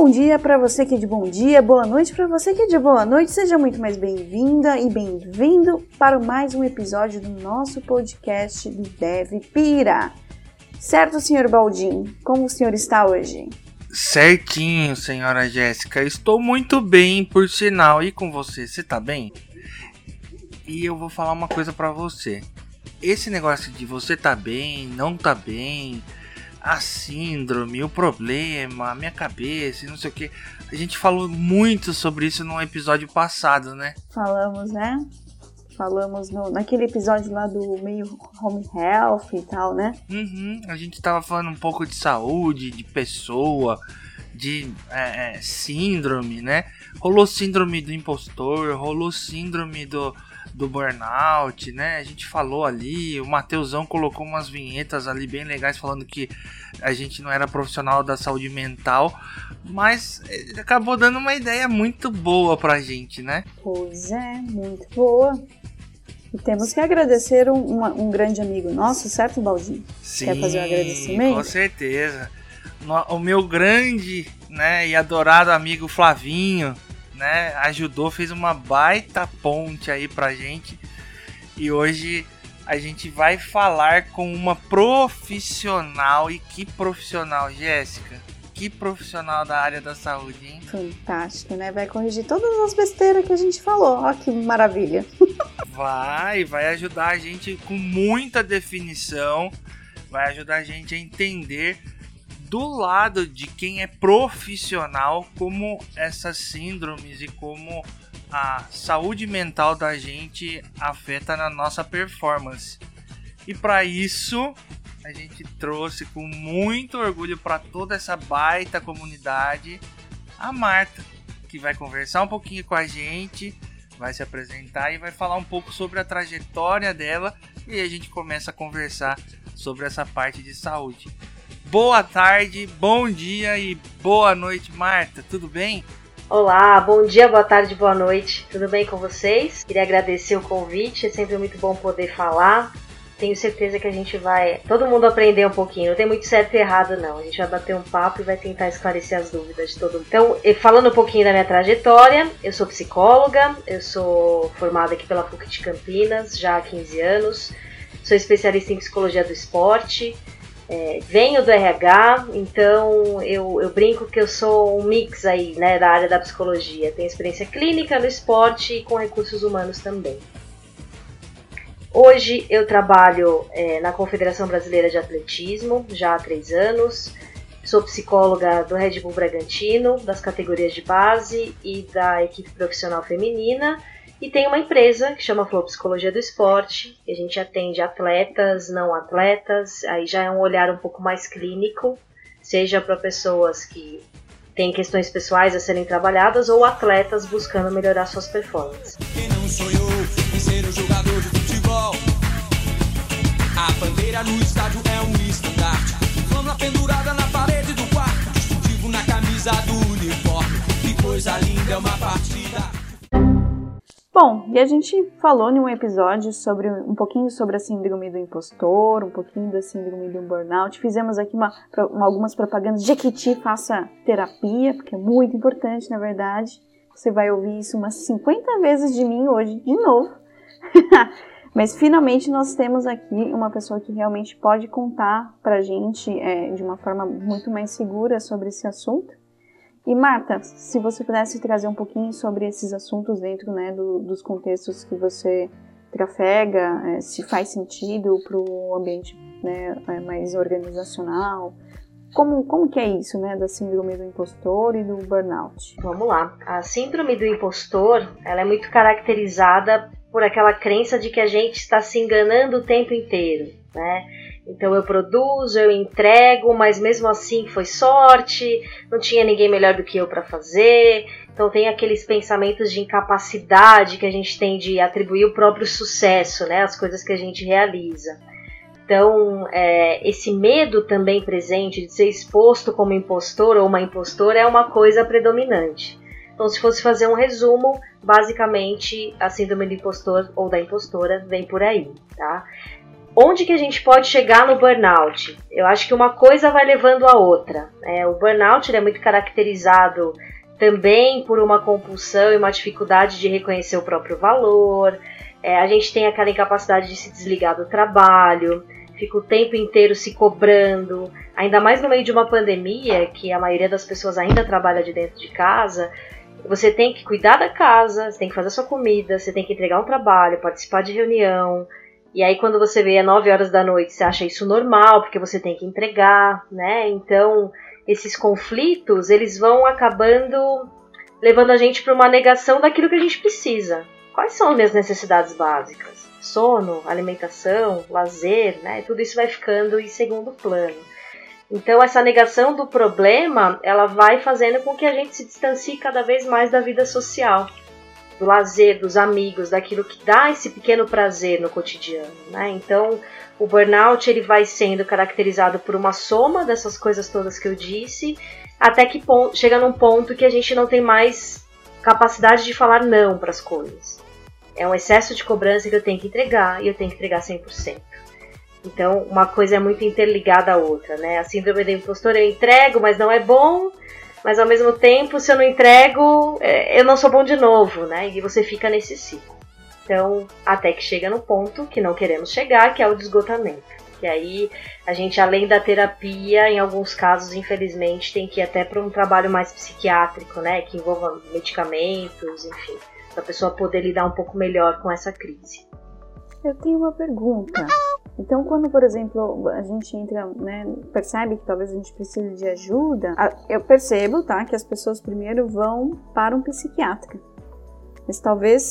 Bom dia para você que é de bom dia, boa noite para você que é de boa noite. Seja muito mais bem-vinda e bem-vindo para mais um episódio do nosso podcast do Deve Pira. Certo, senhor Baldin? Como o senhor está hoje? Certinho, senhora Jéssica. Estou muito bem, por sinal. E com você, você tá bem? E eu vou falar uma coisa para você. Esse negócio de você tá bem, não tá bem, a síndrome, o problema, a minha cabeça e não sei o que. A gente falou muito sobre isso no episódio passado, né? Falamos, né? Falamos no, naquele episódio lá do meio home health e tal, né? Uhum, a gente tava falando um pouco de saúde, de pessoa, de é, é, síndrome, né? Rolou síndrome do impostor, rolou síndrome do, do burnout, né? A gente falou ali, o Mateusão colocou umas vinhetas ali bem legais falando que a gente não era profissional da saúde mental, mas acabou dando uma ideia muito boa pra gente, né? Pois é, muito boa. E temos que agradecer um, uma, um grande amigo nosso, certo, Baldinho? Sim, Quer fazer um agradecimento? Com certeza. O meu grande né, e adorado amigo Flavinho, né, ajudou, fez uma baita ponte aí pra gente. E hoje a gente vai falar com uma profissional. E que profissional, Jéssica? Que profissional da área da saúde, hein? Fantástico, né? Vai corrigir todas as besteiras que a gente falou. Ó, que maravilha. vai, vai ajudar a gente com muita definição. Vai ajudar a gente a entender do lado de quem é profissional, como essas síndromes e como a saúde mental da gente afeta na nossa performance. E para isso, a gente trouxe com muito orgulho para toda essa baita comunidade a Marta, que vai conversar um pouquinho com a gente, vai se apresentar e vai falar um pouco sobre a trajetória dela e a gente começa a conversar sobre essa parte de saúde boa tarde, bom dia e boa noite, Marta. Tudo bem? Olá, bom dia, boa tarde, boa noite. Tudo bem com vocês? Queria agradecer o convite, é sempre muito bom poder falar. Tenho certeza que a gente vai, todo mundo aprender um pouquinho. Não tem muito certo e errado não. A gente vai bater um papo e vai tentar esclarecer as dúvidas de todo mundo. Então, falando um pouquinho da minha trajetória, eu sou psicóloga, eu sou formada aqui pela PUC de Campinas já há 15 anos. Sou especialista em psicologia do esporte é, venho do RH, então eu, eu brinco que eu sou um mix aí, né, da área da psicologia. Tenho experiência clínica no esporte e com recursos humanos também. Hoje eu trabalho é, na Confederação Brasileira de Atletismo, já há três anos. Sou psicóloga do Red Bull Bragantino, das categorias de base e da equipe profissional feminina e tem uma empresa que chama Flow Psicologia do Esporte, que a gente atende atletas, não atletas, aí já é um olhar um pouco mais clínico, seja para pessoas que têm questões pessoais a serem trabalhadas ou atletas buscando melhorar suas performances. Quem não sonhou em ser um jogador de futebol? A bandeira no estádio é um estandarte, flama pendurada na parede do quarto, distintivo na camisa do uniforme. Que coisa linda é uma partida. Bom, e a gente falou em um episódio sobre um pouquinho sobre a síndrome do impostor, um pouquinho da síndrome do burnout. Fizemos aqui uma, uma, algumas propagandas de Jequiti faça terapia, porque é muito importante, na verdade. Você vai ouvir isso umas 50 vezes de mim hoje, de novo. Mas finalmente nós temos aqui uma pessoa que realmente pode contar pra gente é, de uma forma muito mais segura sobre esse assunto. E Marta, se você pudesse trazer um pouquinho sobre esses assuntos dentro né, do, dos contextos que você trafega, é, se faz sentido para o ambiente né, é, mais organizacional, como, como que é isso, né, da síndrome do impostor e do burnout? Vamos lá. A síndrome do impostor, ela é muito caracterizada por aquela crença de que a gente está se enganando o tempo inteiro, né? Então eu produzo, eu entrego, mas mesmo assim foi sorte, não tinha ninguém melhor do que eu para fazer. Então tem aqueles pensamentos de incapacidade que a gente tem de atribuir o próprio sucesso, né, às coisas que a gente realiza. Então, é, esse medo também presente de ser exposto como impostor ou uma impostora é uma coisa predominante. Então, se fosse fazer um resumo, basicamente a síndrome do impostor ou da impostora vem por aí, tá? Onde que a gente pode chegar no burnout? Eu acho que uma coisa vai levando a outra. É, o burnout é muito caracterizado também por uma compulsão e uma dificuldade de reconhecer o próprio valor. É, a gente tem aquela incapacidade de se desligar do trabalho, fica o tempo inteiro se cobrando, ainda mais no meio de uma pandemia, que a maioria das pessoas ainda trabalha de dentro de casa. Você tem que cuidar da casa, você tem que fazer sua comida, você tem que entregar um trabalho, participar de reunião. E aí quando você vê às 9 horas da noite, você acha isso normal, porque você tem que entregar, né? Então, esses conflitos, eles vão acabando levando a gente para uma negação daquilo que a gente precisa. Quais são as minhas necessidades básicas? Sono, alimentação, lazer, né? Tudo isso vai ficando em segundo plano. Então essa negação do problema, ela vai fazendo com que a gente se distancie cada vez mais da vida social, do lazer, dos amigos, daquilo que dá esse pequeno prazer no cotidiano, né? Então o burnout ele vai sendo caracterizado por uma soma dessas coisas todas que eu disse, até que chega num ponto que a gente não tem mais capacidade de falar não para as coisas. É um excesso de cobrança que eu tenho que entregar e eu tenho que entregar 100%. Então, uma coisa é muito interligada à outra, né? A síndrome do impostor eu entrego, mas não é bom, mas ao mesmo tempo, se eu não entrego, é, eu não sou bom de novo, né? E você fica nesse ciclo. Então, até que chega no ponto que não queremos chegar, que é o desgotamento. E aí, a gente, além da terapia, em alguns casos, infelizmente, tem que ir até para um trabalho mais psiquiátrico, né? Que envolva medicamentos, enfim, para a pessoa poder lidar um pouco melhor com essa crise. Eu tenho uma pergunta. Então, quando, por exemplo, a gente entra, né, percebe que talvez a gente precise de ajuda, eu percebo, tá, que as pessoas primeiro vão para um psiquiatra. Mas talvez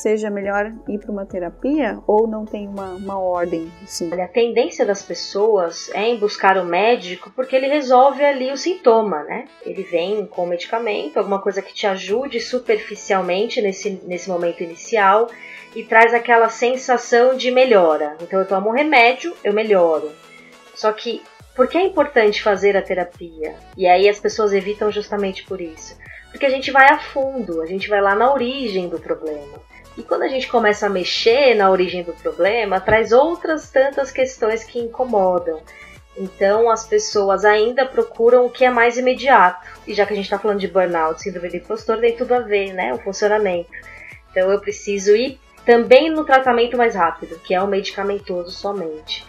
seja melhor ir para uma terapia ou não tem uma, uma ordem? Assim? Olha, a tendência das pessoas é em buscar o médico porque ele resolve ali o sintoma, né? Ele vem com medicamento, alguma coisa que te ajude superficialmente nesse, nesse momento inicial e traz aquela sensação de melhora. Então eu tomo um remédio, eu melhoro. Só que por que é importante fazer a terapia? E aí as pessoas evitam justamente por isso. Porque a gente vai a fundo, a gente vai lá na origem do problema. E quando a gente começa a mexer na origem do problema, traz outras tantas questões que incomodam. Então as pessoas ainda procuram o que é mais imediato. E já que a gente está falando de burnout, síndrome do impostor, tem tudo a ver, né? O funcionamento. Então eu preciso ir também no tratamento mais rápido, que é o medicamentoso somente.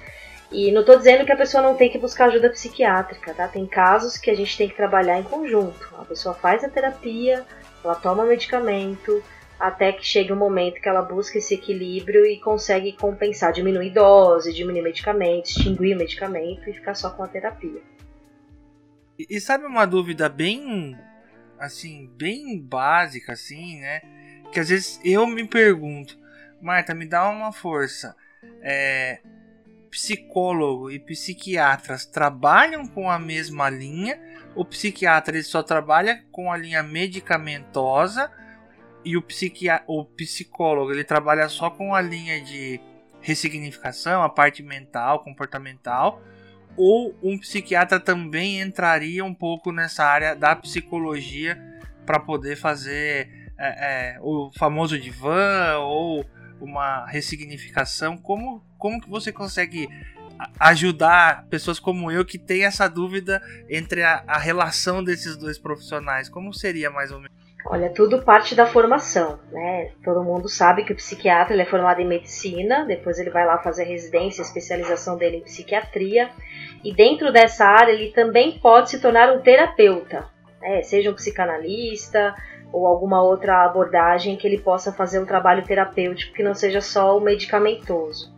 E não estou dizendo que a pessoa não tem que buscar ajuda psiquiátrica, tá? Tem casos que a gente tem que trabalhar em conjunto. A pessoa faz a terapia, ela toma medicamento, até que chegue um momento que ela busca esse equilíbrio e consegue compensar, diminuir dose, diminuir medicamento, extinguir medicamento e ficar só com a terapia. E sabe uma dúvida bem, assim, bem básica, assim, né? Que às vezes eu me pergunto, Marta, me dá uma força. É, psicólogo e psiquiatras trabalham com a mesma linha? O psiquiatra ele só trabalha com a linha medicamentosa e o, o psicólogo ele trabalha só com a linha de ressignificação, a parte mental, comportamental, ou um psiquiatra também entraria um pouco nessa área da psicologia para poder fazer é, é, o famoso divã ou uma ressignificação. Como, como que você consegue ajudar pessoas como eu que tem essa dúvida entre a, a relação desses dois profissionais? Como seria mais ou menos? Olha, tudo parte da formação, né? Todo mundo sabe que o psiquiatra ele é formado em medicina, depois ele vai lá fazer residência, especialização dele em psiquiatria, e dentro dessa área ele também pode se tornar um terapeuta, né? seja um psicanalista ou alguma outra abordagem que ele possa fazer um trabalho terapêutico que não seja só o medicamentoso.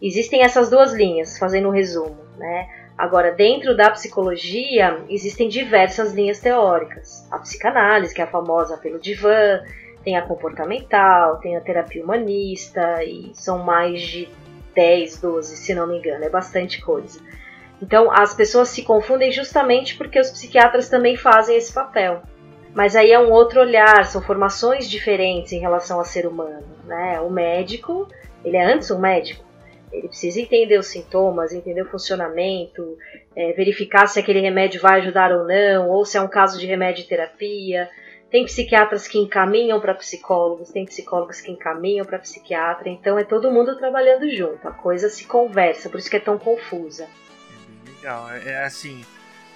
Existem essas duas linhas, fazendo um resumo, né? Agora, dentro da psicologia, existem diversas linhas teóricas. A psicanálise, que é a famosa pelo divã, tem a comportamental, tem a terapia humanista, e são mais de 10, 12, se não me engano, é bastante coisa. Então, as pessoas se confundem justamente porque os psiquiatras também fazem esse papel. Mas aí é um outro olhar, são formações diferentes em relação ao ser humano. Né? O médico, ele é antes um médico, ele precisa entender os sintomas, entender o funcionamento, é, verificar se aquele remédio vai ajudar ou não, ou se é um caso de remédio e terapia. Tem psiquiatras que encaminham para psicólogos, tem psicólogos que encaminham para psiquiatra, então é todo mundo trabalhando junto, a coisa se conversa, por isso que é tão confusa. É bem legal, é, é assim,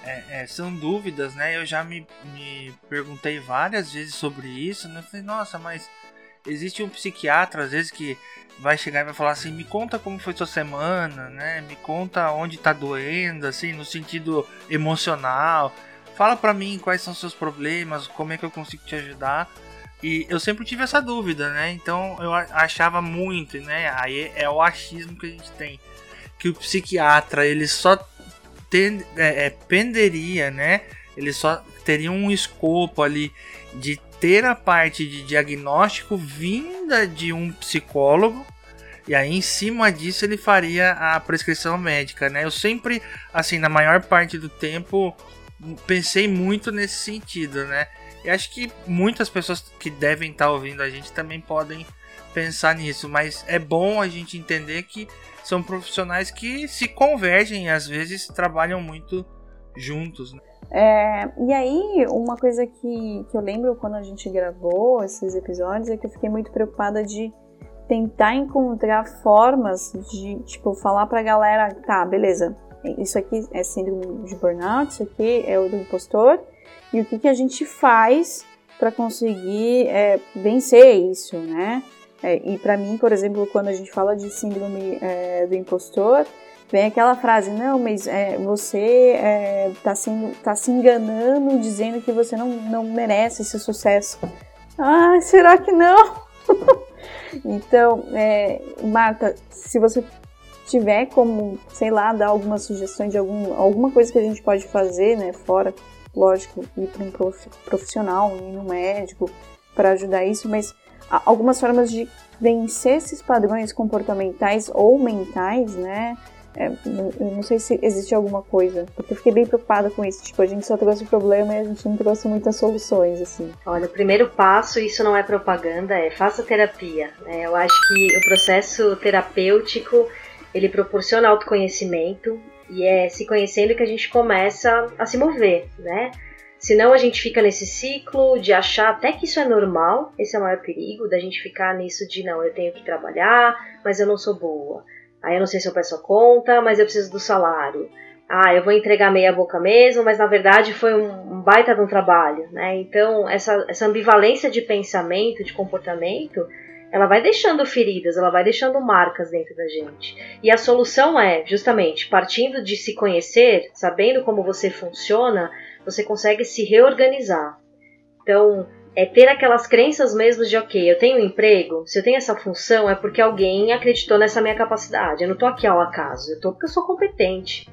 é, é, são dúvidas, né? Eu já me, me perguntei várias vezes sobre isso, né? Eu falei, nossa, mas existe um psiquiatra às vezes que vai chegar e vai falar assim, me conta como foi sua semana, né? Me conta onde tá doendo, assim, no sentido emocional. Fala pra mim quais são seus problemas, como é que eu consigo te ajudar. E eu sempre tive essa dúvida, né? Então eu achava muito, né? Aí é o achismo que a gente tem. Que o psiquiatra, ele só ten, é, é, penderia, né? Ele só teria um escopo ali de ter a parte de diagnóstico vinda de um psicólogo e aí em cima disso ele faria a prescrição médica, né? Eu sempre, assim, na maior parte do tempo pensei muito nesse sentido, né? E acho que muitas pessoas que devem estar ouvindo a gente também podem pensar nisso, mas é bom a gente entender que são profissionais que se convergem e às vezes trabalham muito juntos. Né? É, e aí, uma coisa que, que eu lembro quando a gente gravou esses episódios é que eu fiquei muito preocupada de tentar encontrar formas de, tipo, falar pra galera, tá, beleza, isso aqui é síndrome de burnout, isso aqui é o do impostor, e o que, que a gente faz para conseguir é, vencer isso, né? É, e para mim, por exemplo, quando a gente fala de síndrome é, do impostor, vem aquela frase, não, mas é, você está é, tá se enganando dizendo que você não, não merece esse sucesso. Ah, será que não? então, é, Marta, se você tiver como, sei lá, dar algumas sugestões de algum, alguma coisa que a gente pode fazer, né, fora, lógico, ir para um profissional, ir no médico para ajudar isso, mas algumas formas de vencer esses padrões comportamentais ou mentais, né? É, eu não sei se existe alguma coisa, porque eu fiquei bem preocupada com isso. Tipo, a gente só trouxe problema e a gente não trouxe muitas soluções, assim. Olha, o primeiro passo, isso não é propaganda, é faça terapia. Né? Eu acho que o processo terapêutico, ele proporciona autoconhecimento e é se conhecendo que a gente começa a se mover, né? Senão a gente fica nesse ciclo de achar até que isso é normal, esse é o maior perigo, da gente ficar nisso de não, eu tenho que trabalhar, mas eu não sou boa. Aí eu não sei se eu peço a conta, mas eu preciso do salário. Ah, eu vou entregar meia boca mesmo, mas na verdade foi um, baita de um trabalho, né? Então, essa, essa ambivalência de pensamento, de comportamento, ela vai deixando feridas, ela vai deixando marcas dentro da gente. E a solução é, justamente, partindo de se conhecer, sabendo como você funciona, você consegue se reorganizar. Então, é ter aquelas crenças mesmo de, ok, eu tenho um emprego, se eu tenho essa função é porque alguém acreditou nessa minha capacidade. Eu não estou aqui ao acaso, eu estou porque eu sou competente.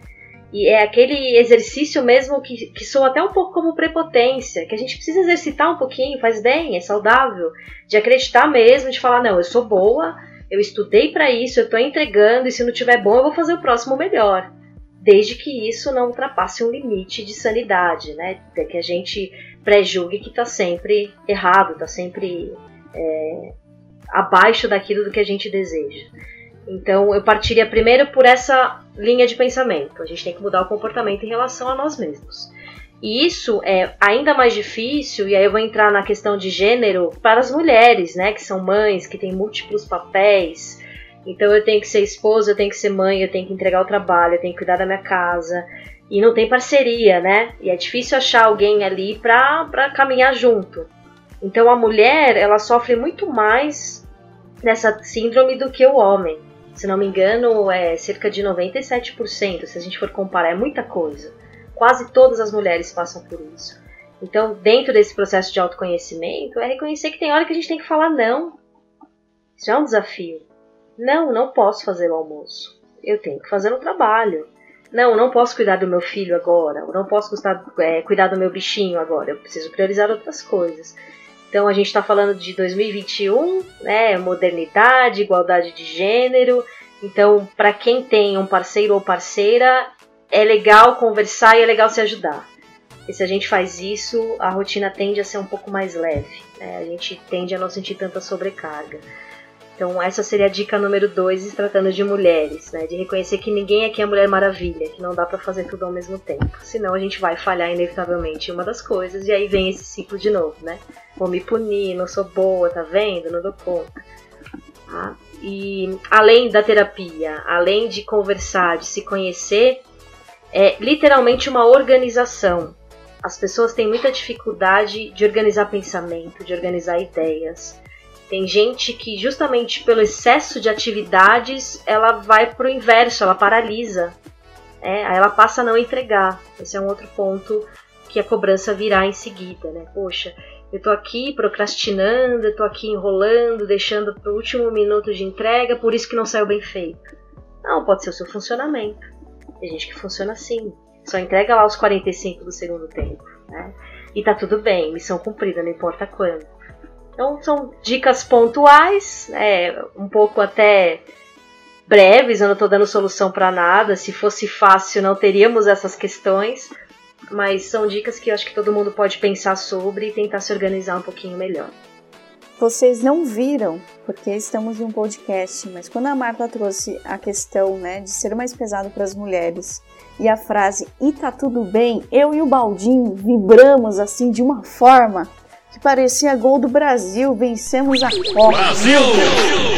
E é aquele exercício mesmo que, que soa até um pouco como prepotência, que a gente precisa exercitar um pouquinho, faz bem, é saudável, de acreditar mesmo, de falar, não, eu sou boa, eu estudei para isso, eu estou entregando, e se não tiver bom, eu vou fazer o próximo melhor desde que isso não ultrapasse um limite de sanidade, né? Que a gente pré-julgue que está sempre errado, está sempre é, abaixo daquilo do que a gente deseja. Então, eu partiria primeiro por essa linha de pensamento. A gente tem que mudar o comportamento em relação a nós mesmos. E isso é ainda mais difícil, e aí eu vou entrar na questão de gênero para as mulheres, né, que são mães, que têm múltiplos papéis, então eu tenho que ser esposa, eu tenho que ser mãe, eu tenho que entregar o trabalho, eu tenho que cuidar da minha casa. E não tem parceria, né? E é difícil achar alguém ali pra caminhar junto. Então a mulher, ela sofre muito mais dessa síndrome do que o homem. Se não me engano, é cerca de 97%, se a gente for comparar, é muita coisa. Quase todas as mulheres passam por isso. Então, dentro desse processo de autoconhecimento, é reconhecer que tem hora que a gente tem que falar não. Isso é um desafio. Não, não posso fazer o almoço. Eu tenho que fazer um trabalho. Não, não posso cuidar do meu filho agora. Eu não posso custar, é, cuidar do meu bichinho agora. Eu preciso priorizar outras coisas. Então a gente está falando de 2021, né? Modernidade, igualdade de gênero. Então, para quem tem um parceiro ou parceira, é legal conversar e é legal se ajudar. E se a gente faz isso, a rotina tende a ser um pouco mais leve. Né? A gente tende a não sentir tanta sobrecarga. Então essa seria a dica número dois, se tratando de mulheres, né? De reconhecer que ninguém aqui é Mulher Maravilha, que não dá para fazer tudo ao mesmo tempo. Senão a gente vai falhar inevitavelmente em uma das coisas e aí vem esse ciclo de novo, né? Vou me punir, não sou boa, tá vendo? Não dou conta. Tá? E além da terapia, além de conversar, de se conhecer, é literalmente uma organização. As pessoas têm muita dificuldade de organizar pensamento, de organizar ideias. Tem gente que, justamente pelo excesso de atividades, ela vai pro inverso, ela paralisa. É, aí ela passa a não entregar. Esse é um outro ponto que a cobrança virá em seguida, né? Poxa, eu tô aqui procrastinando, eu tô aqui enrolando, deixando pro último minuto de entrega, por isso que não saiu bem feito. Não, pode ser o seu funcionamento. Tem gente que funciona assim. Só entrega lá os 45 do segundo tempo, né? E tá tudo bem, missão cumprida, não importa quando. Então são dicas pontuais, é, um pouco até breves, eu não estou dando solução para nada. Se fosse fácil, não teríamos essas questões, mas são dicas que eu acho que todo mundo pode pensar sobre e tentar se organizar um pouquinho melhor. Vocês não viram, porque estamos em um podcast, mas quando a Marta trouxe a questão né, de ser mais pesado para as mulheres e a frase e tá tudo bem, eu e o Baldinho vibramos assim de uma forma que parecia gol do Brasil, vencemos a Copa. Brasil!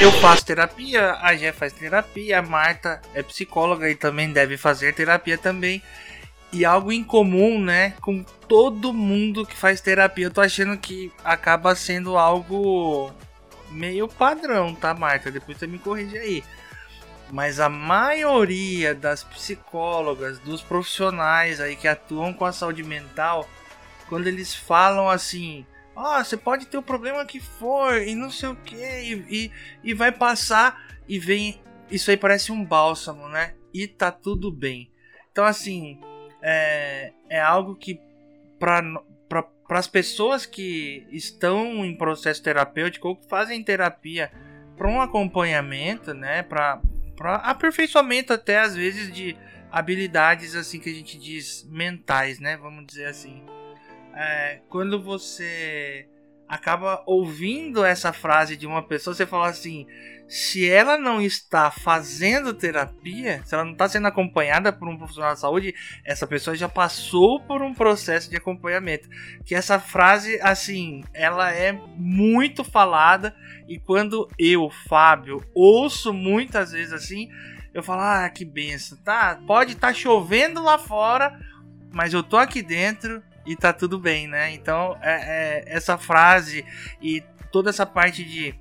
Eu faço terapia, a Gé faz terapia, a Marta é psicóloga e também deve fazer terapia também. E algo em comum, né, com todo mundo que faz terapia, eu tô achando que acaba sendo algo meio padrão, tá, Marta? Depois você me corrige aí. Mas a maioria das psicólogas, dos profissionais aí que atuam com a saúde mental, quando eles falam assim, ó, oh, você pode ter o problema que for e não sei o que, e, e, vai passar e vem. Isso aí parece um bálsamo, né? E tá tudo bem. Então, assim, é, é algo que para as pessoas que estão em processo terapêutico ou que fazem terapia para um acompanhamento, né, para aperfeiçoamento até às vezes de habilidades assim que a gente diz mentais, né, vamos dizer assim é, quando você acaba ouvindo essa frase de uma pessoa, você fala assim: se ela não está fazendo terapia, se ela não está sendo acompanhada por um profissional de saúde, essa pessoa já passou por um processo de acompanhamento. Que essa frase, assim, ela é muito falada e quando eu, Fábio, ouço muitas vezes assim, eu falo: ah, que benção, tá? Pode estar tá chovendo lá fora, mas eu tô aqui dentro e tá tudo bem, né? Então, é, é, essa frase e toda essa parte de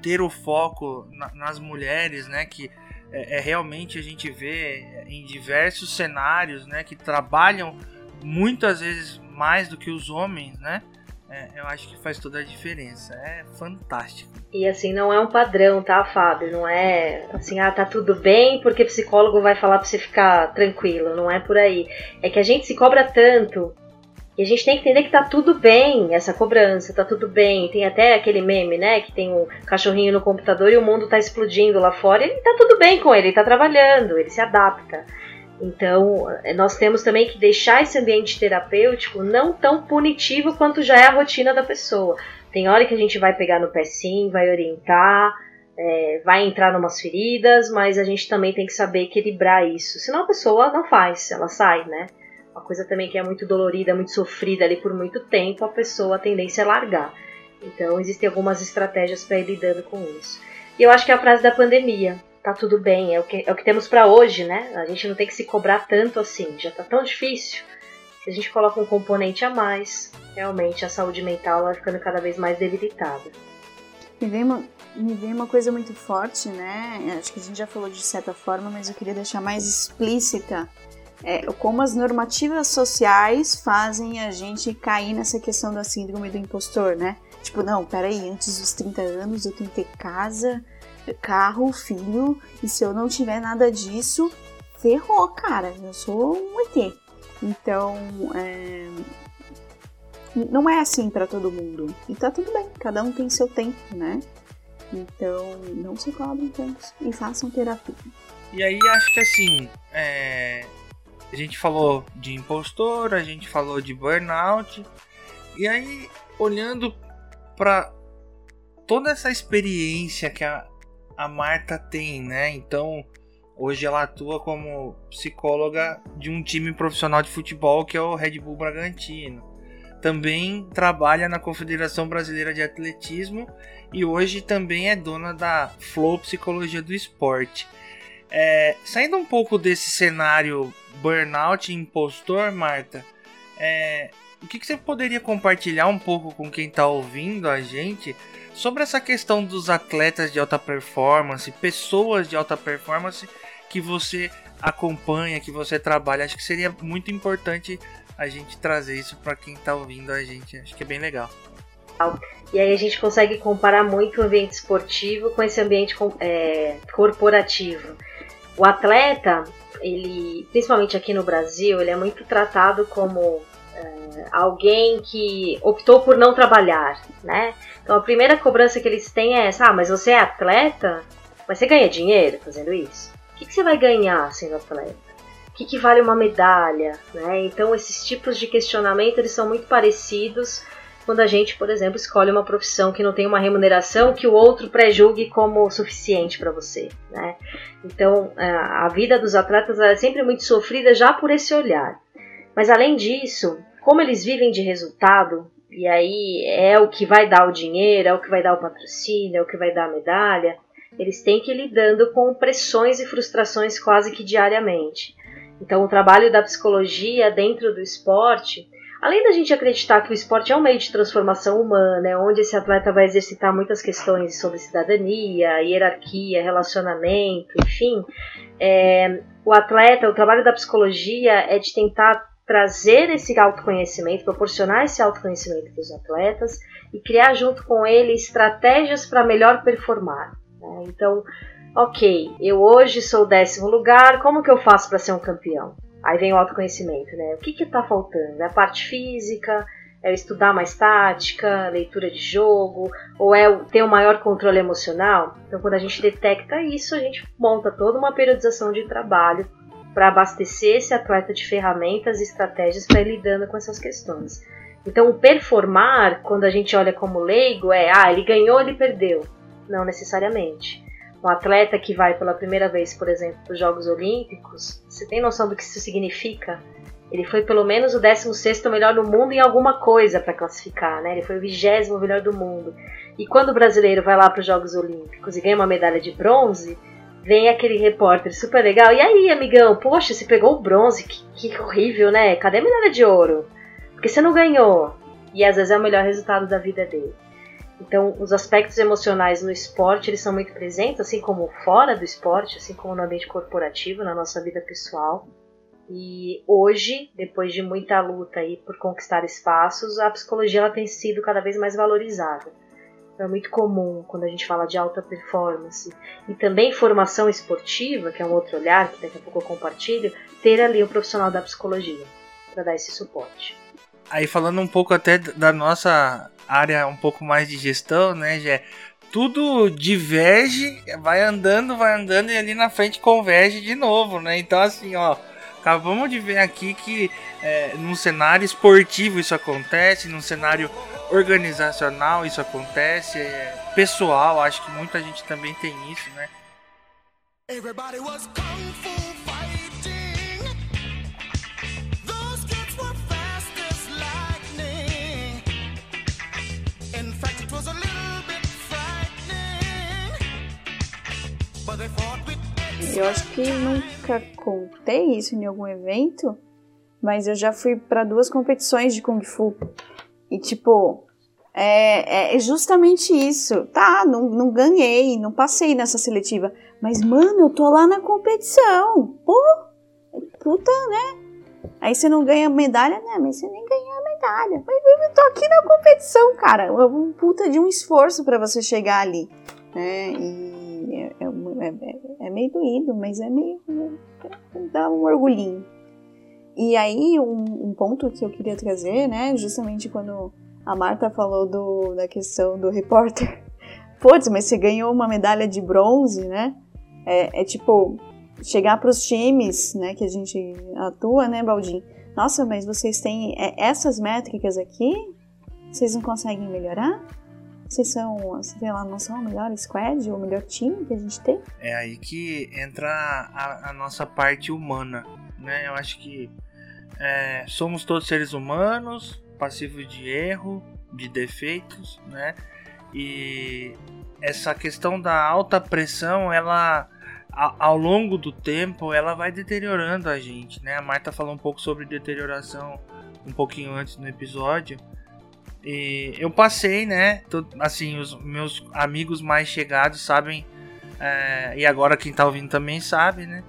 ter o foco na, nas mulheres, né? Que é, é, realmente a gente vê em diversos cenários, né? Que trabalham muitas vezes mais do que os homens, né? É, eu acho que faz toda a diferença. É fantástico. E assim, não é um padrão, tá, Fábio? Não é assim, ah, tá tudo bem porque psicólogo vai falar pra você ficar tranquilo. Não é por aí. É que a gente se cobra tanto e a gente tem que entender que tá tudo bem essa cobrança, tá tudo bem. Tem até aquele meme, né? Que tem um cachorrinho no computador e o mundo tá explodindo lá fora. E tá tudo bem com ele, ele tá trabalhando, ele se adapta. Então, eh, nós temos também que deixar esse ambiente terapêutico não tão punitivo quanto já é a rotina da pessoa. Tem hora que a gente vai pegar no pé sim, vai orientar, é, vai entrar numas feridas, mas a gente também tem que saber equilibrar isso. Senão a pessoa não faz, ela sai, né? Uma coisa também que é muito dolorida, muito sofrida ali por muito tempo, a pessoa a tendência é largar. Então existem algumas estratégias para ir lidando com isso. E eu acho que é a frase da pandemia. Tá tudo bem, é o que, é o que temos para hoje, né? A gente não tem que se cobrar tanto assim, já tá tão difícil. Se a gente coloca um componente a mais, realmente a saúde mental vai ficando cada vez mais debilitada. Me vem uma, me vem uma coisa muito forte, né? Acho que a gente já falou de certa forma, mas eu queria deixar mais explícita é, como as normativas sociais fazem a gente cair nessa questão da síndrome do impostor, né? Tipo, não, peraí, antes dos 30 anos eu tenho que ter casa, carro, filho, e se eu não tiver nada disso, ferrou, cara, eu sou um ET. Então, é... não é assim para todo mundo. E tá tudo bem, cada um tem seu tempo, né? Então, não se cobrem tanto e façam terapia. E aí, acho que assim, é... A gente falou de impostor, a gente falou de burnout. E aí, olhando para toda essa experiência que a, a Marta tem, né? Então, hoje ela atua como psicóloga de um time profissional de futebol que é o Red Bull Bragantino. Também trabalha na Confederação Brasileira de Atletismo e hoje também é dona da Flow Psicologia do Esporte. É, saindo um pouco desse cenário burnout e impostor, Marta, é, o que, que, você poderia compartilhar um pouco com quem está ouvindo a gente sobre essa questão dos atletas de alta performance, pessoas de alta performance que você acompanha, que você trabalha? Acho que seria muito importante a gente trazer isso para quem está ouvindo a gente. Acho que é bem legal. E aí a gente consegue comparar muito o ambiente esportivo com esse ambiente é, corporativo. O atleta, ele, principalmente aqui no Brasil, ele é muito tratado como é, alguém que optou por não trabalhar, né? Então a primeira cobrança que eles têm é essa: ah, mas você é atleta, mas você ganha dinheiro fazendo isso? O que, que você vai ganhar sendo atleta? O que, que vale uma medalha? Né? Então esses tipos de questionamento eles são muito parecidos quando a gente, por exemplo, escolhe uma profissão que não tem uma remuneração que o outro pré-julgue como suficiente para você. Né? Então, a vida dos atletas é sempre muito sofrida já por esse olhar. Mas além disso, como eles vivem de resultado, e aí é o que vai dar o dinheiro, é o que vai dar o patrocínio, é o que vai dar a medalha, eles têm que ir lidando com pressões e frustrações quase que diariamente. Então, o trabalho da psicologia dentro do esporte Além da gente acreditar que o esporte é um meio de transformação humana, é onde esse atleta vai exercitar muitas questões sobre cidadania, hierarquia, relacionamento, enfim, é, o atleta, o trabalho da psicologia é de tentar trazer esse autoconhecimento, proporcionar esse autoconhecimento para os atletas e criar junto com ele estratégias para melhor performar. Né? Então, ok, eu hoje sou décimo lugar, como que eu faço para ser um campeão? Aí vem o autoconhecimento, né? O que que tá faltando? É a parte física? É estudar mais tática, leitura de jogo? Ou é ter um maior controle emocional? Então, quando a gente detecta isso, a gente monta toda uma periodização de trabalho para abastecer esse atleta de ferramentas e estratégias para ir lidando com essas questões. Então, o performar, quando a gente olha como leigo, é ah, ele ganhou, ele perdeu. Não necessariamente um atleta que vai pela primeira vez, por exemplo, para os Jogos Olímpicos, você tem noção do que isso significa? Ele foi pelo menos o 16 melhor do mundo em alguma coisa para classificar, né? Ele foi o 20 melhor do mundo. E quando o brasileiro vai lá para os Jogos Olímpicos e ganha uma medalha de bronze, vem aquele repórter super legal. E aí, amigão, poxa, você pegou o bronze, que, que horrível, né? Cadê a medalha de ouro? Porque você não ganhou. E às vezes é o melhor resultado da vida dele. Então, os aspectos emocionais no esporte, eles são muito presentes, assim como fora do esporte, assim como no ambiente corporativo, na nossa vida pessoal. E hoje, depois de muita luta aí por conquistar espaços, a psicologia ela tem sido cada vez mais valorizada. Então, é muito comum quando a gente fala de alta performance e também formação esportiva, que é um outro olhar que daqui a pouco eu compartilho, ter ali um profissional da psicologia para dar esse suporte. Aí falando um pouco até da nossa área um pouco mais de gestão, né, Jé? Tudo diverge, vai andando, vai andando e ali na frente converge de novo, né? Então, assim, ó, acabamos de ver aqui que é, num cenário esportivo isso acontece, num cenário organizacional isso acontece, é, pessoal, acho que muita gente também tem isso, né? Everybody was kung fu Eu acho que nunca contei isso em algum evento, mas eu já fui para duas competições de Kung Fu. E, tipo, é, é, justamente isso. Tá, não, não ganhei, não passei nessa seletiva. Mas, mano, eu tô lá na competição. Pô, puta, né? Aí você não ganha medalha, né? Mas você nem ganha a medalha. Mas eu tô aqui na competição, cara. É um puta de um esforço para você chegar ali. Né? E é, é, é, é, meio doído, mas é meio. dá um orgulhinho. E aí, um, um, ponto que eu queria trazer, né? Justamente quando a Marta falou do, da questão do repórter. Putz, mas você ganhou uma medalha de bronze, né? É, é tipo, chegar para os times, né, que a gente atua, né, Baldin? Nossa, mas vocês têm é, essas métricas aqui? Vocês não conseguem melhorar? Vocês são, sei lá, não são o melhor squad, o melhor time que a gente tem? É aí que entra a, a nossa parte humana, né? Eu acho que é, somos todos seres humanos, passivos de erro, de defeitos, né? E essa questão da alta pressão, ela ao longo do tempo, ela vai deteriorando a gente, né? A Marta falou um pouco sobre deterioração um pouquinho antes no episódio. E eu passei, né? Assim, os meus amigos mais chegados sabem, é, e agora quem tá ouvindo também sabe, né?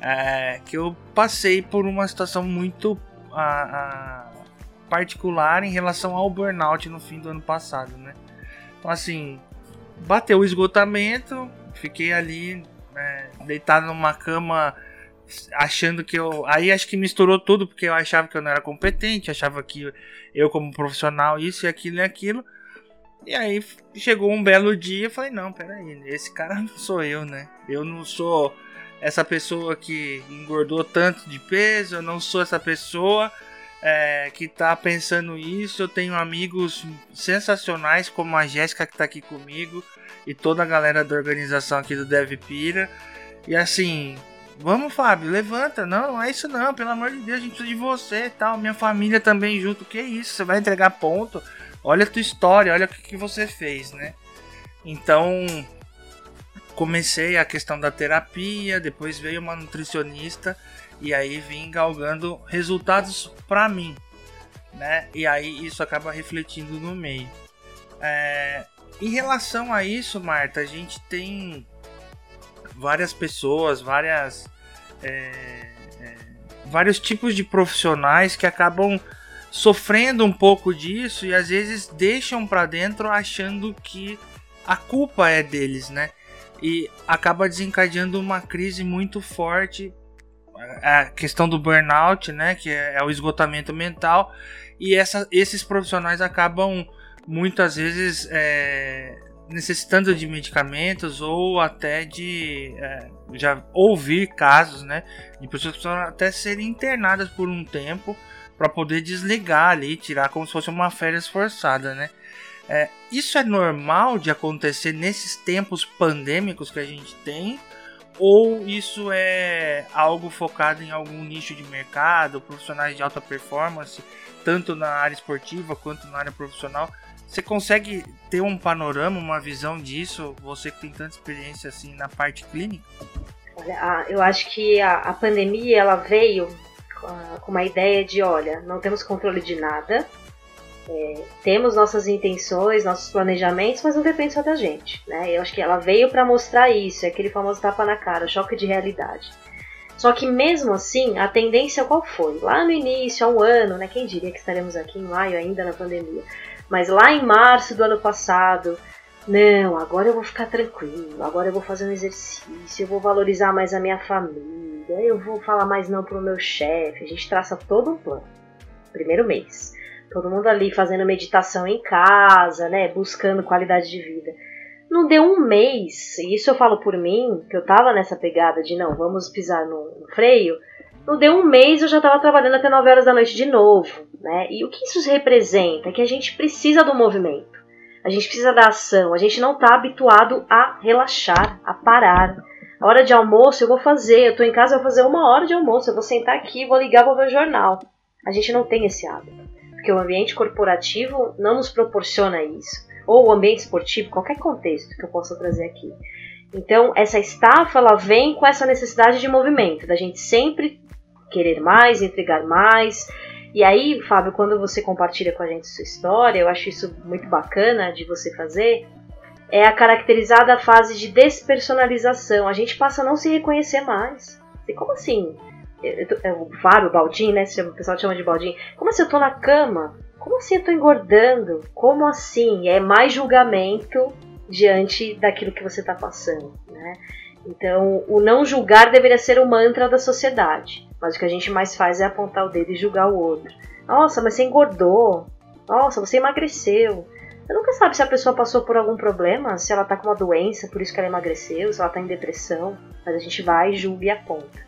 É, que eu passei por uma situação muito a, a particular em relação ao burnout no fim do ano passado, né? Então, assim, bateu o esgotamento, fiquei ali é, deitado numa cama achando que eu. Aí acho que misturou tudo, porque eu achava que eu não era competente, achava que eu, como profissional, isso e aquilo e aquilo. E aí chegou um belo dia e falei: não, peraí, esse cara não sou eu, né? Eu não sou essa pessoa que engordou tanto de peso, eu não sou essa pessoa é, que tá pensando isso. Eu tenho amigos sensacionais, como a Jéssica que tá aqui comigo, e toda a galera da organização aqui do Dev Pira. E assim, vamos Fábio, levanta. Não, não é isso não, pelo amor de Deus, a gente precisa de você e tal. Minha família também junto. Que isso? Você vai entregar ponto? Olha a tua história, olha o que, que você fez, né? Então, comecei a questão da terapia, depois veio uma nutricionista e aí vim galgando resultados para mim, né? E aí isso acaba refletindo no meio. É, em relação a isso, Marta, a gente tem várias pessoas, várias é, é, vários tipos de profissionais que acabam sofrendo um pouco disso e às vezes deixam para dentro achando que a culpa é deles, né? E acaba desencadeando uma crise muito forte a questão do burnout, né, que é, é o esgotamento mental, e essa, esses profissionais acabam muitas vezes é, necessitando de medicamentos ou até de é, já ouvir casos, né, de pessoas que precisam até serem internadas por um tempo para poder desligar ali, tirar como se fosse uma férias forçada, né? É, isso é normal de acontecer nesses tempos pandêmicos que a gente tem ou isso é algo focado em algum nicho de mercado, profissionais de alta performance, tanto na área esportiva quanto na área profissional? Você consegue ter um panorama, uma visão disso? Você que tem tanta experiência assim na parte clínica? Olha, eu acho que a, a pandemia ela veio com uma ideia de, olha, não temos controle de nada, é, temos nossas intenções, nossos planejamentos, mas não depende só da gente, né? Eu acho que ela veio para mostrar isso, é aquele famoso tapa na cara, choque de realidade. Só que mesmo assim, a tendência qual foi? Lá no início, há um ano, né? Quem diria que estaremos aqui em maio ainda na pandemia? Mas lá em março do ano passado, não, agora eu vou ficar tranquilo, agora eu vou fazer um exercício, eu vou valorizar mais a minha família, eu vou falar mais não pro meu chefe. A gente traça todo um plano. Primeiro mês. Todo mundo ali fazendo meditação em casa, né? Buscando qualidade de vida. Não deu um mês, e isso eu falo por mim, que eu tava nessa pegada de não, vamos pisar no, no freio. Não deu um mês, eu já tava trabalhando até 9 horas da noite de novo, né? E o que isso representa? Que a gente precisa do movimento. A gente precisa da ação. A gente não tá habituado a relaxar, a parar. A hora de almoço eu vou fazer. Eu tô em casa, eu vou fazer uma hora de almoço. Eu vou sentar aqui, vou ligar, vou ver o jornal. A gente não tem esse hábito porque o ambiente corporativo não nos proporciona isso. Ou o ambiente esportivo, qualquer contexto que eu possa trazer aqui. Então, essa estafa ela vem com essa necessidade de movimento, da gente sempre querer mais, entregar mais. E aí, Fábio, quando você compartilha com a gente sua história, eu acho isso muito bacana de você fazer, é a caracterizada fase de despersonalização. A gente passa a não se reconhecer mais. E como assim? é o Fábio, o Baldinho, né? O pessoal chama de Baldinho. Como assim eu tô na cama? Como assim eu tô engordando? Como assim? É mais julgamento diante daquilo que você tá passando, né? Então, o não julgar deveria ser o mantra da sociedade. Mas o que a gente mais faz é apontar o dedo e julgar o outro. Nossa, mas você engordou. Nossa, você emagreceu. Você nunca sabe se a pessoa passou por algum problema, se ela tá com uma doença, por isso que ela emagreceu, se ela tá em depressão. Mas a gente vai, julga e aponta.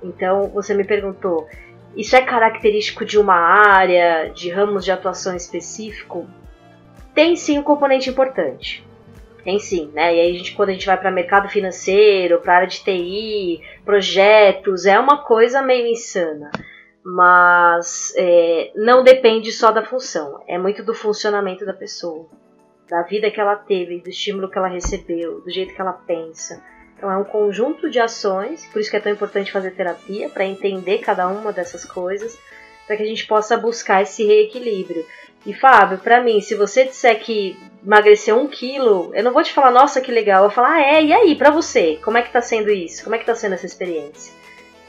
Então, você me perguntou, isso é característico de uma área, de ramos de atuação específico? tem sim um componente importante. Tem sim, né? E aí a gente, quando a gente vai para mercado financeiro, para área de TI, projetos, é uma coisa meio insana. Mas é, não depende só da função, é muito do funcionamento da pessoa, da vida que ela teve, do estímulo que ela recebeu, do jeito que ela pensa. Então é um conjunto de ações, por isso que é tão importante fazer terapia, para entender cada uma dessas coisas, para que a gente possa buscar esse reequilíbrio. E Fábio, para mim, se você disser que emagreceu um quilo, eu não vou te falar, nossa, que legal. Eu vou falar, ah, é, e aí, para você? Como é que tá sendo isso? Como é que tá sendo essa experiência?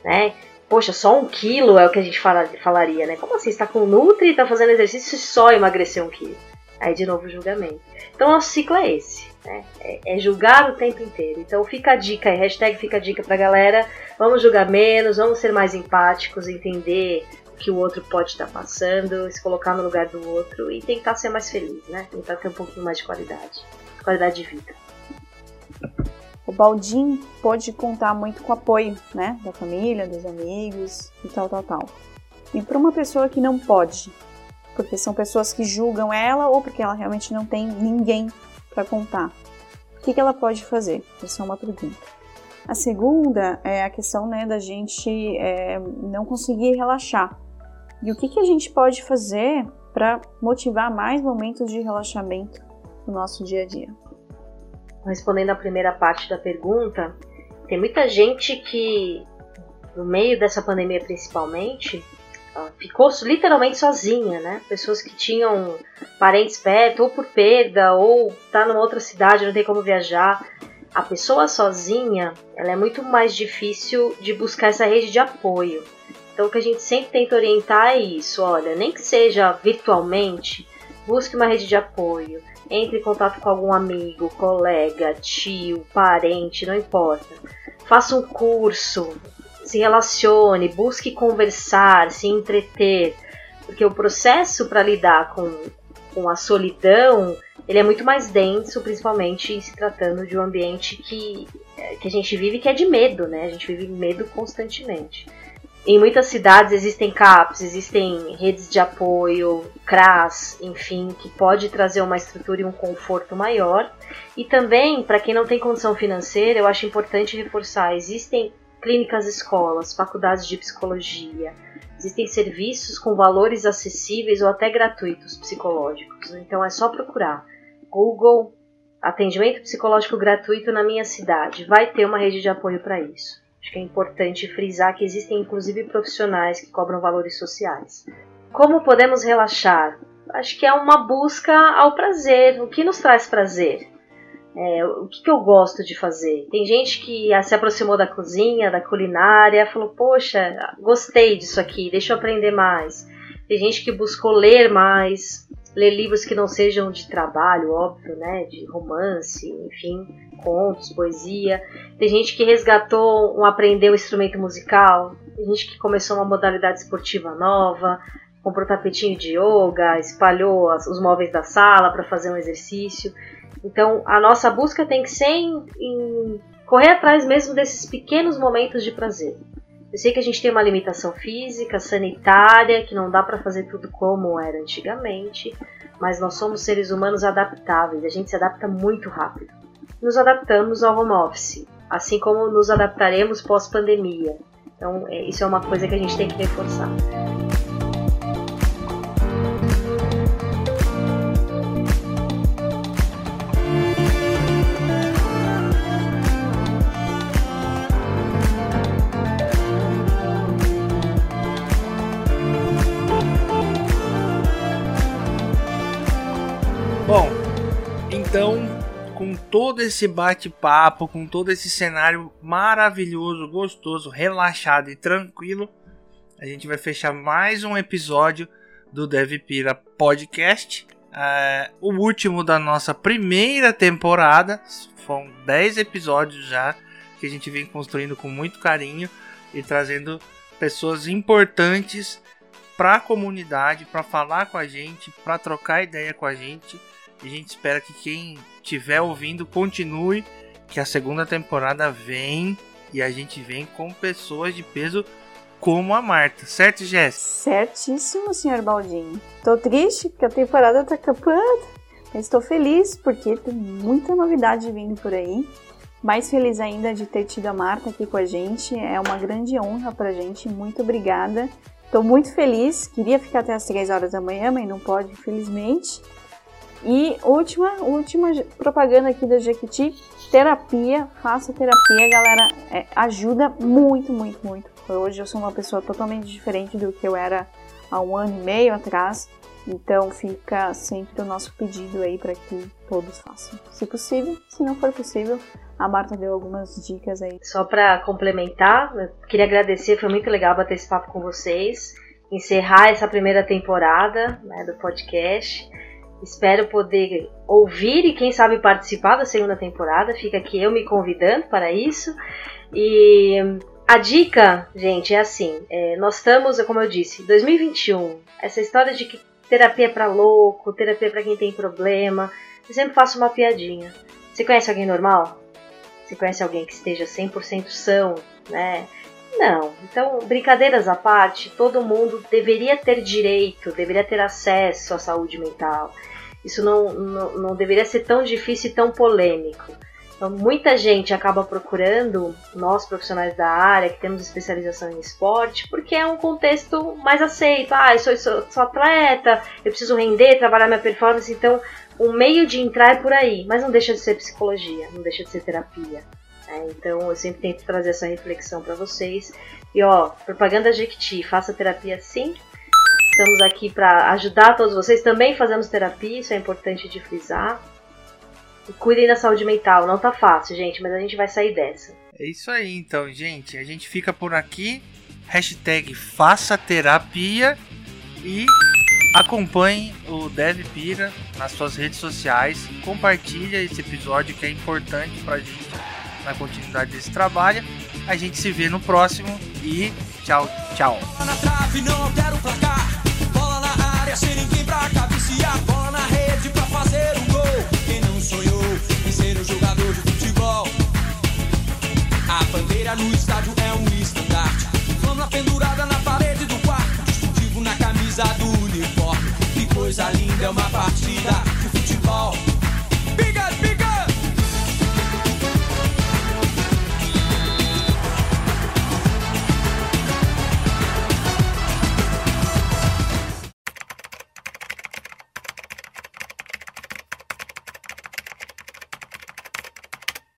Né? Poxa, só um quilo é o que a gente fala, falaria, né? Como assim? Você tá com Nutri e tá fazendo exercício e só emagreceu um quilo? Aí, de novo, julgamento. Então, nosso ciclo é esse. Né? É, é, julgar o tempo inteiro. Então fica a dica aí, hashtag fica a dica pra galera. Vamos julgar menos, vamos ser mais empáticos, entender que o outro pode estar passando, se colocar no lugar do outro e tentar ser mais feliz, né? Tentar ter um pouquinho mais de qualidade. Qualidade de vida. O Baldim pode contar muito com o apoio, né? Da família, dos amigos e tal, tal, tal. E para uma pessoa que não pode, porque são pessoas que julgam ela ou porque ela realmente não tem ninguém para contar. O que, que ela pode fazer? Essa é uma pergunta. A segunda é a questão né, da gente é, não conseguir relaxar. E o que, que a gente pode fazer para motivar mais momentos de relaxamento no nosso dia a dia? Respondendo a primeira parte da pergunta, tem muita gente que, no meio dessa pandemia principalmente, ficou literalmente sozinha, né? Pessoas que tinham parentes perto, ou por perda, ou tá numa outra cidade, não tem como viajar. A pessoa sozinha, ela é muito mais difícil de buscar essa rede de apoio. Então, o que a gente sempre tenta orientar é isso: olha, nem que seja virtualmente, busque uma rede de apoio, entre em contato com algum amigo, colega, tio, parente, não importa. Faça um curso, se relacione, busque conversar, se entreter, porque o processo para lidar com, com a solidão ele é muito mais denso, principalmente se tratando de um ambiente que, que a gente vive que é de medo, né? A gente vive medo constantemente. Em muitas cidades existem CAPs, existem redes de apoio, CRAS, enfim, que pode trazer uma estrutura e um conforto maior. E também, para quem não tem condição financeira, eu acho importante reforçar, existem clínicas escolas, faculdades de psicologia. Existem serviços com valores acessíveis ou até gratuitos psicológicos. Então é só procurar. Google, atendimento psicológico gratuito na minha cidade. Vai ter uma rede de apoio para isso. Acho que é importante frisar que existem inclusive profissionais que cobram valores sociais. Como podemos relaxar? Acho que é uma busca ao prazer. O que nos traz prazer? É, o que, que, eu gosto de fazer? Tem gente que se aproximou da cozinha, da culinária, falou: Poxa, gostei disso aqui, deixa eu aprender mais. Tem gente que buscou ler mais, ler livros que não sejam de trabalho, óbvio, né? De romance, enfim, contos, poesia. Tem gente que resgatou um aprender um instrumento musical. Tem gente que começou uma modalidade esportiva nova, comprou tapetinho de yoga, espalhou os móveis da sala para fazer um exercício. Então, a nossa busca tem que ser em, em correr atrás mesmo desses pequenos momentos de prazer. Eu sei que a gente tem uma limitação física, sanitária, que não dá para fazer tudo como era antigamente, mas nós somos seres humanos adaptáveis, a gente se adapta muito rápido. Nos adaptamos ao home office, assim como nos adaptaremos pós-pandemia. Então, é, isso é uma coisa que a gente tem que reforçar. Então, com todo esse bate-papo, com todo esse cenário maravilhoso, gostoso, relaxado e tranquilo, a gente vai fechar mais um episódio do Devpira Podcast. É, o último da nossa primeira temporada. Foram 10 episódios já que a gente vem construindo com muito carinho e trazendo pessoas importantes para a comunidade, para falar com a gente, para trocar ideia com a gente e a gente espera que quem estiver ouvindo continue, que a segunda temporada vem e a gente vem com pessoas de peso como a Marta, certo, Jéssica? Certíssimo, senhor Baldinho. Tô triste porque a temporada tá acabando, estou feliz porque tem muita novidade vindo por aí. Mais feliz ainda de ter tido a Marta aqui com a gente. É uma grande honra pra gente. Muito obrigada. Estou muito feliz. Queria ficar até as 3 horas da manhã, mas não pode, infelizmente. E última, última propaganda aqui da Jequiti, terapia, faça terapia, galera, é, ajuda muito, muito, muito. Hoje eu sou uma pessoa totalmente diferente do que eu era há um ano e meio atrás, então fica sempre o nosso pedido aí para que todos façam, se possível. Se não for possível, a Marta deu algumas dicas aí. Só para complementar, queria agradecer, foi muito legal bater esse papo com vocês, encerrar essa primeira temporada né, do podcast. Espero poder ouvir e, quem sabe, participar da segunda temporada. Fica aqui eu me convidando para isso. E a dica, gente, é assim: é, nós estamos, como eu disse, 2021. Essa história de que terapia é para louco, terapia é para quem tem problema. Eu sempre faço uma piadinha. Você conhece alguém normal? Você conhece alguém que esteja 100% são, né? Não. Então, brincadeiras à parte, todo mundo deveria ter direito, deveria ter acesso à saúde mental. Isso não, não, não deveria ser tão difícil e tão polêmico. Então, muita gente acaba procurando nós profissionais da área que temos especialização em esporte, porque é um contexto mais aceito. Ah, eu sou, sou, sou atleta, eu preciso render, trabalhar minha performance, então o meio de entrar é por aí, mas não deixa de ser psicologia, não deixa de ser terapia. Né? Então eu sempre tento trazer essa reflexão para vocês. E ó, propaganda Jequiti, faça terapia sim, Estamos aqui para ajudar todos vocês. Também fazemos terapia, isso é importante de frisar. E cuidem da saúde mental. Não tá fácil, gente, mas a gente vai sair dessa. É isso aí, então, gente. A gente fica por aqui. Hashtag faça terapia e acompanhe o Dev Pira nas suas redes sociais. Compartilhe esse episódio que é importante pra gente na continuidade desse trabalho. A gente se vê no próximo e tchau, tchau cabecear. Bola na rede pra fazer um gol. Quem não sonhou em ser um jogador de futebol? A bandeira no estádio é um estandarte. Flama pendurada na parede do quarto. Distintivo na camisa do uniforme. Que coisa linda é uma partida de futebol.